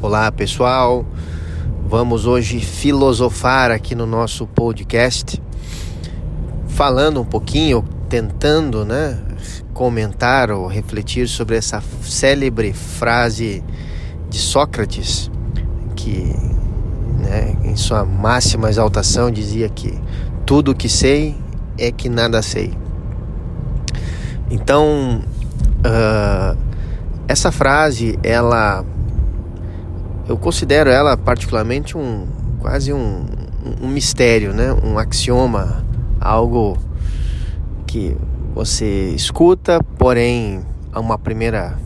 Olá pessoal, vamos hoje filosofar aqui no nosso podcast, falando um pouquinho, tentando, né, comentar ou refletir sobre essa célebre frase de Sócrates, que, né, em sua máxima exaltação dizia que tudo que sei é que nada sei. Então, uh, essa frase, ela eu considero ela particularmente um quase um, um mistério, né? Um axioma, algo que você escuta, porém a uma primeira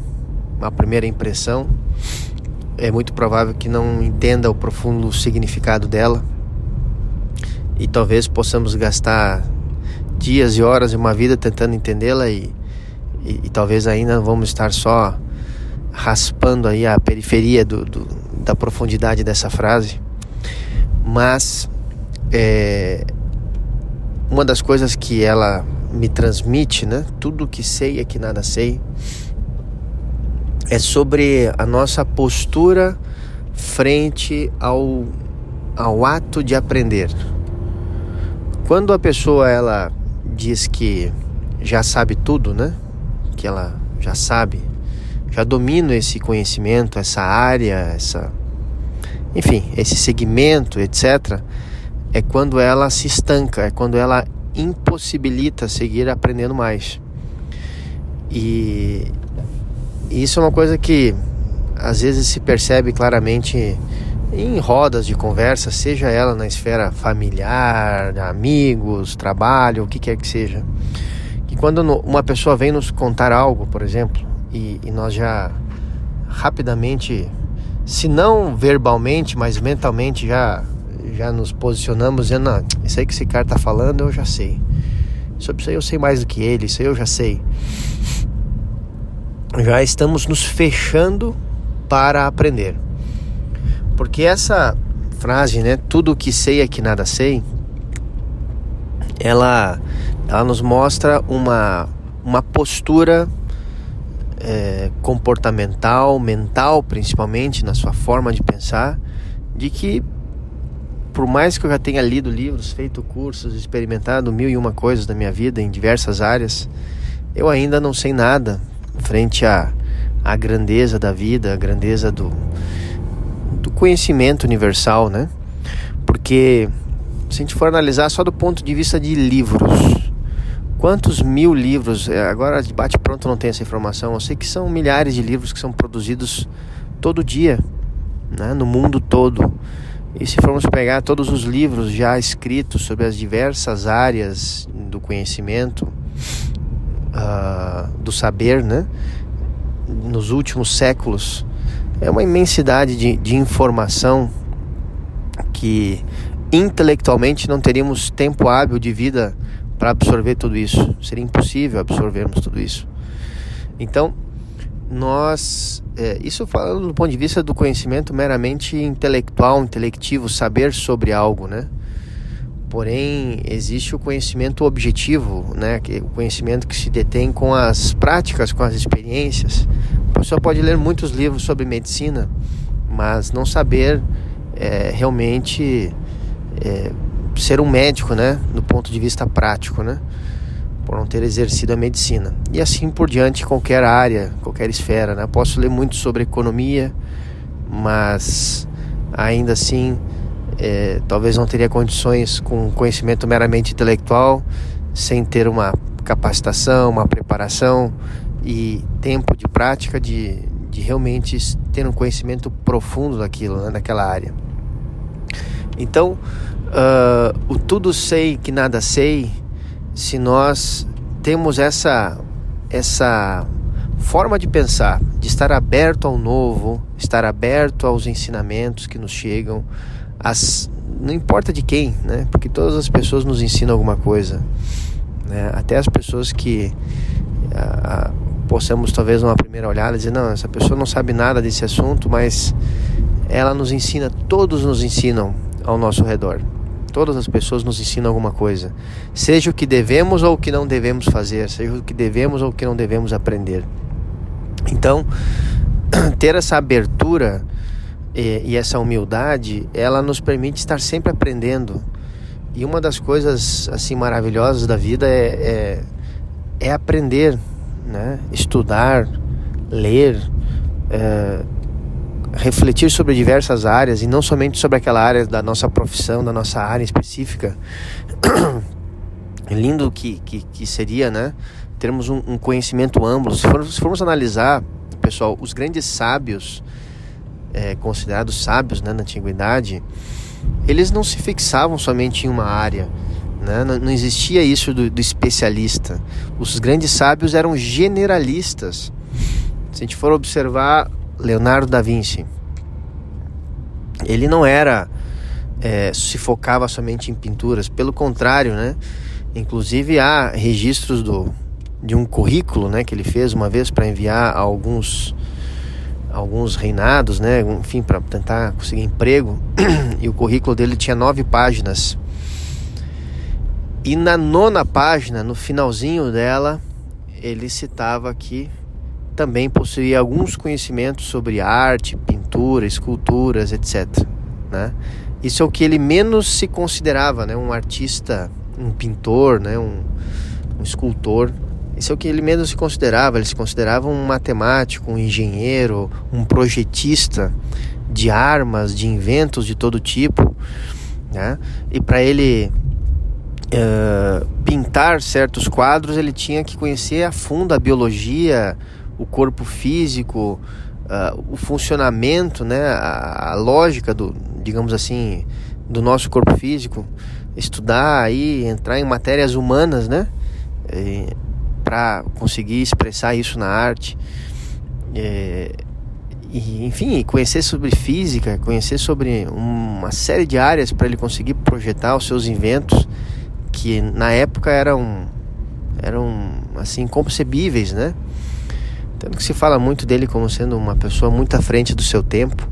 uma primeira impressão é muito provável que não entenda o profundo significado dela e talvez possamos gastar dias e horas e uma vida tentando entendê-la e, e, e, talvez ainda vamos estar só raspando aí a periferia do, do da profundidade dessa frase, mas é, uma das coisas que ela me transmite, né? Tudo que sei é que nada sei, é sobre a nossa postura frente ao, ao ato de aprender. Quando a pessoa ela diz que já sabe tudo, né? Que ela já sabe já domino esse conhecimento, essa área, essa enfim, esse segmento, etc, é quando ela se estanca, é quando ela impossibilita seguir aprendendo mais. E isso é uma coisa que às vezes se percebe claramente em rodas de conversa, seja ela na esfera familiar, amigos, trabalho, o que quer que seja. Que quando uma pessoa vem nos contar algo, por exemplo, e, e nós já rapidamente, se não verbalmente, mas mentalmente já já nos posicionamos dizendo, não, isso aí que esse cara tá falando eu já sei. Sobre isso aí eu sei mais do que ele, isso aí eu já sei. Já estamos nos fechando para aprender. Porque essa frase, né, tudo o que sei é que nada sei, ela ela nos mostra uma uma postura é, comportamental, mental, principalmente na sua forma de pensar, de que por mais que eu já tenha lido livros, feito cursos, experimentado mil e uma coisas da minha vida em diversas áreas, eu ainda não sei nada frente à, à grandeza da vida, a grandeza do, do conhecimento universal, né? Porque se a gente for analisar só do ponto de vista de livros, Quantos mil livros, é, agora de bate pronto não tem essa informação, eu sei que são milhares de livros que são produzidos todo dia, né, no mundo todo. E se formos pegar todos os livros já escritos sobre as diversas áreas do conhecimento, uh, do saber, né, nos últimos séculos, é uma imensidade de, de informação que intelectualmente não teríamos tempo hábil de vida para absorver tudo isso. Seria impossível absorvermos tudo isso. Então, nós, é, isso falando do ponto de vista do conhecimento meramente intelectual, intelectivo, saber sobre algo, né? Porém, existe o conhecimento objetivo, né? Que, o conhecimento que se detém com as práticas, com as experiências. A pessoa pode ler muitos livros sobre medicina, mas não saber é, realmente é, ser um médico, né, do ponto de vista prático, né, por não ter exercido a medicina. E assim por diante, qualquer área, qualquer esfera, né. Posso ler muito sobre economia, mas ainda assim, é, talvez não teria condições com conhecimento meramente intelectual, sem ter uma capacitação, uma preparação e tempo de prática de, de realmente ter um conhecimento profundo daquilo, né, daquela área. Então, uh, o tudo sei que nada sei, se nós temos essa essa forma de pensar, de estar aberto ao novo, estar aberto aos ensinamentos que nos chegam, as, não importa de quem, né? Porque todas as pessoas nos ensinam alguma coisa, né? Até as pessoas que uh, possamos talvez numa primeira olhada dizer não, essa pessoa não sabe nada desse assunto, mas ela nos ensina, todos nos ensinam ao nosso redor. Todas as pessoas nos ensinam alguma coisa, seja o que devemos ou o que não devemos fazer, seja o que devemos ou o que não devemos aprender. Então, ter essa abertura e, e essa humildade, ela nos permite estar sempre aprendendo. E uma das coisas assim maravilhosas da vida é, é, é aprender, né? estudar, ler, é, refletir sobre diversas áreas e não somente sobre aquela área da nossa profissão, da nossa área específica. Lindo que, que, que seria, né? Termos um, um conhecimento amplo. Se, for, se formos analisar, pessoal, os grandes sábios, é, considerados sábios né, na antiguidade, eles não se fixavam somente em uma área. Né? Não, não, existia isso do, do especialista. Os grandes sábios eram generalistas. Se a gente for observar Leonardo da Vinci, ele não era é, se focava somente em pinturas, pelo contrário, né? Inclusive há registros do, de um currículo, né, que ele fez uma vez para enviar a alguns alguns reinados, né, enfim, para tentar conseguir emprego. e o currículo dele tinha nove páginas. E na nona página, no finalzinho dela, ele citava que também possuía alguns conhecimentos sobre arte, pintura, esculturas, etc. Né? Isso é o que ele menos se considerava, né? um artista, um pintor, né? um, um escultor. Isso é o que ele menos se considerava. Ele se considerava um matemático, um engenheiro, um projetista de armas, de inventos de todo tipo. Né? E para ele uh, pintar certos quadros, ele tinha que conhecer a fundo a biologia, o corpo físico, uh, o funcionamento, né, a, a, lógica do, digamos assim, do nosso corpo físico, estudar aí, entrar em matérias humanas, né, para conseguir expressar isso na arte. É, e, enfim, conhecer sobre física, conhecer sobre uma série de áreas para ele conseguir projetar os seus inventos que na época eram eram assim inconcebíveis, né? Tanto que se fala muito dele como sendo uma pessoa muito à frente do seu tempo.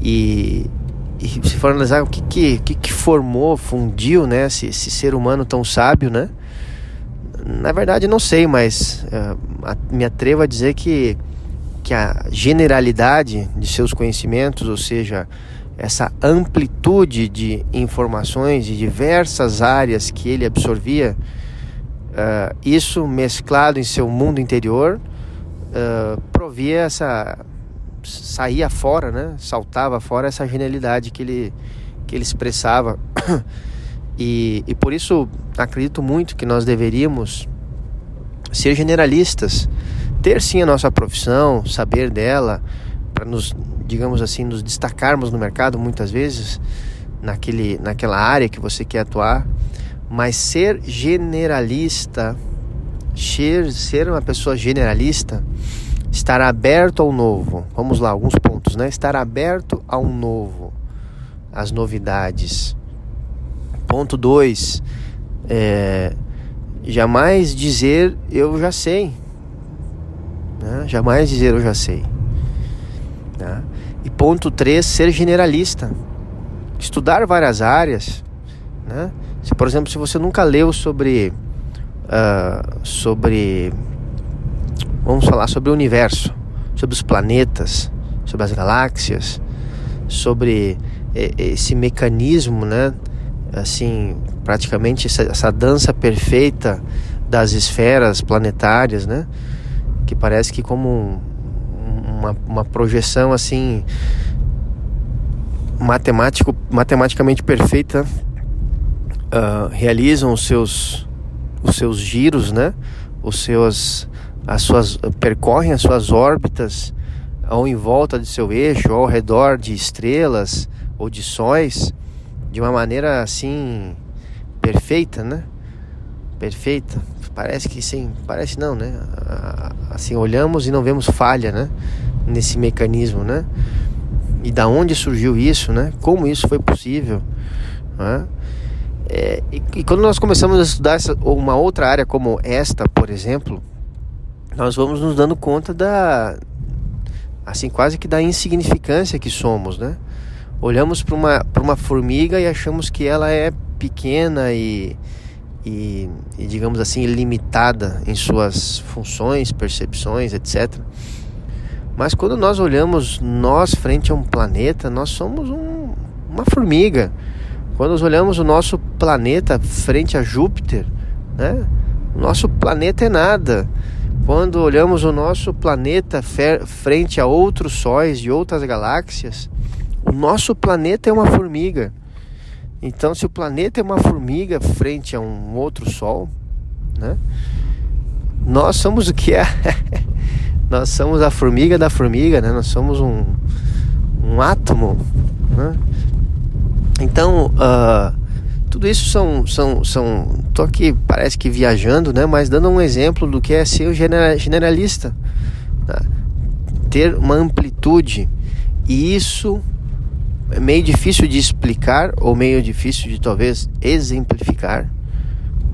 E, e se for analisar o que, que, que, formou, fundiu né, esse, esse, ser humano tão sábio, né? Na verdade, não sei, mas uh, me atrevo a dizer que, que a generalidade de seus conhecimentos, ou seja, essa amplitude de informações de diversas áreas que ele absorvia, uh, isso mesclado em seu mundo interior, uh, provia essa saía fora, né? Saltava fora essa genialidade que ele que ele expressava. E, e por isso acredito muito que nós deveríamos ser generalistas, ter sim a nossa profissão, saber dela, para nos, digamos assim, nos destacarmos no mercado muitas vezes naquele, naquela área que você quer atuar, mas ser generalista ser, ser uma pessoa generalista, estar aberto ao novo. Vamos lá, alguns pontos, né? Estar aberto ao novo, às novidades. Ponto 2. É, jamais dizer eu já sei. Né? Jamais dizer eu já sei. Né? E ponto 3, ser generalista. Estudar várias áreas. Né? Se, por exemplo, se você nunca leu sobre uh, sobre. Vamos falar sobre o universo, sobre os planetas, sobre as galáxias, sobre esse mecanismo, né? Assim, praticamente essa, essa dança perfeita das esferas planetárias, né? Que parece que como uma, uma projeção assim matemático, matematicamente perfeita uh, realizam os seus os seus giros, né? Os seus as suas percorrem as suas órbitas ao em volta de seu eixo, ao redor de estrelas ou de sóis, de uma maneira assim perfeita, né? Perfeita. Parece que sim, parece não, né? Assim olhamos e não vemos falha, né? Nesse mecanismo, né? E da onde surgiu isso, né? Como isso foi possível? Né? É, e, e, quando nós começamos a estudar essa, uma outra área como esta, por exemplo, nós vamos nos dando conta da, assim, quase que da insignificância que somos, né? Olhamos para uma, uma formiga e achamos que ela é pequena e, e, e, digamos assim, limitada em suas funções, percepções, etc. Mas quando nós olhamos nós frente a um planeta, nós somos um, uma formiga. Quando nós olhamos o nosso planeta frente a Júpiter, né? O nosso planeta é nada. Quando olhamos o nosso planeta frente a outros sóis de outras galáxias, o nosso planeta é uma formiga. Então, se o planeta é uma formiga frente a um outro sol, né? Nós somos o que é? Nós somos a formiga da formiga, né? Nós somos um, um átomo, né? Então, uh, tudo isso são, são, são. Tô aqui, parece que viajando, né? Mas dando um exemplo do que é ser generalista, né? ter uma amplitude e isso é meio difícil de explicar ou meio difícil de talvez exemplificar,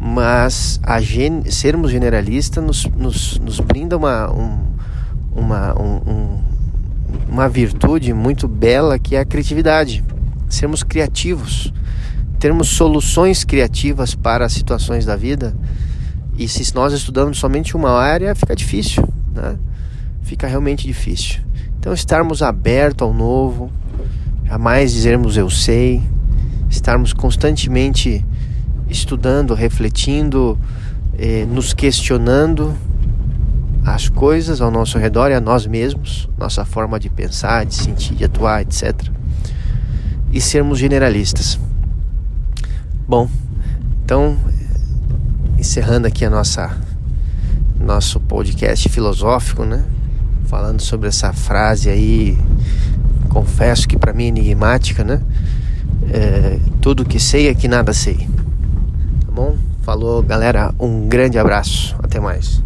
mas gen sermos generalistas nos, nos, nos brinda uma, um, uma, um, um, uma virtude muito bela que é a criatividade. Sermos criativos, termos soluções criativas para as situações da vida. E se nós estudamos somente uma área, fica difícil, né? Fica realmente difícil. Então, estarmos abertos ao novo, jamais dizermos eu sei, estarmos constantemente estudando, refletindo, eh, nos questionando as coisas ao nosso redor e a nós mesmos, nossa forma de pensar, de sentir, de atuar, etc. E sermos generalistas. Bom, então encerrando aqui a nossa nosso podcast filosófico, né? Falando sobre essa frase aí, confesso que para mim é enigmática, né? É, tudo que sei é que nada sei. Tá bom? Falou, galera. Um grande abraço. Até mais.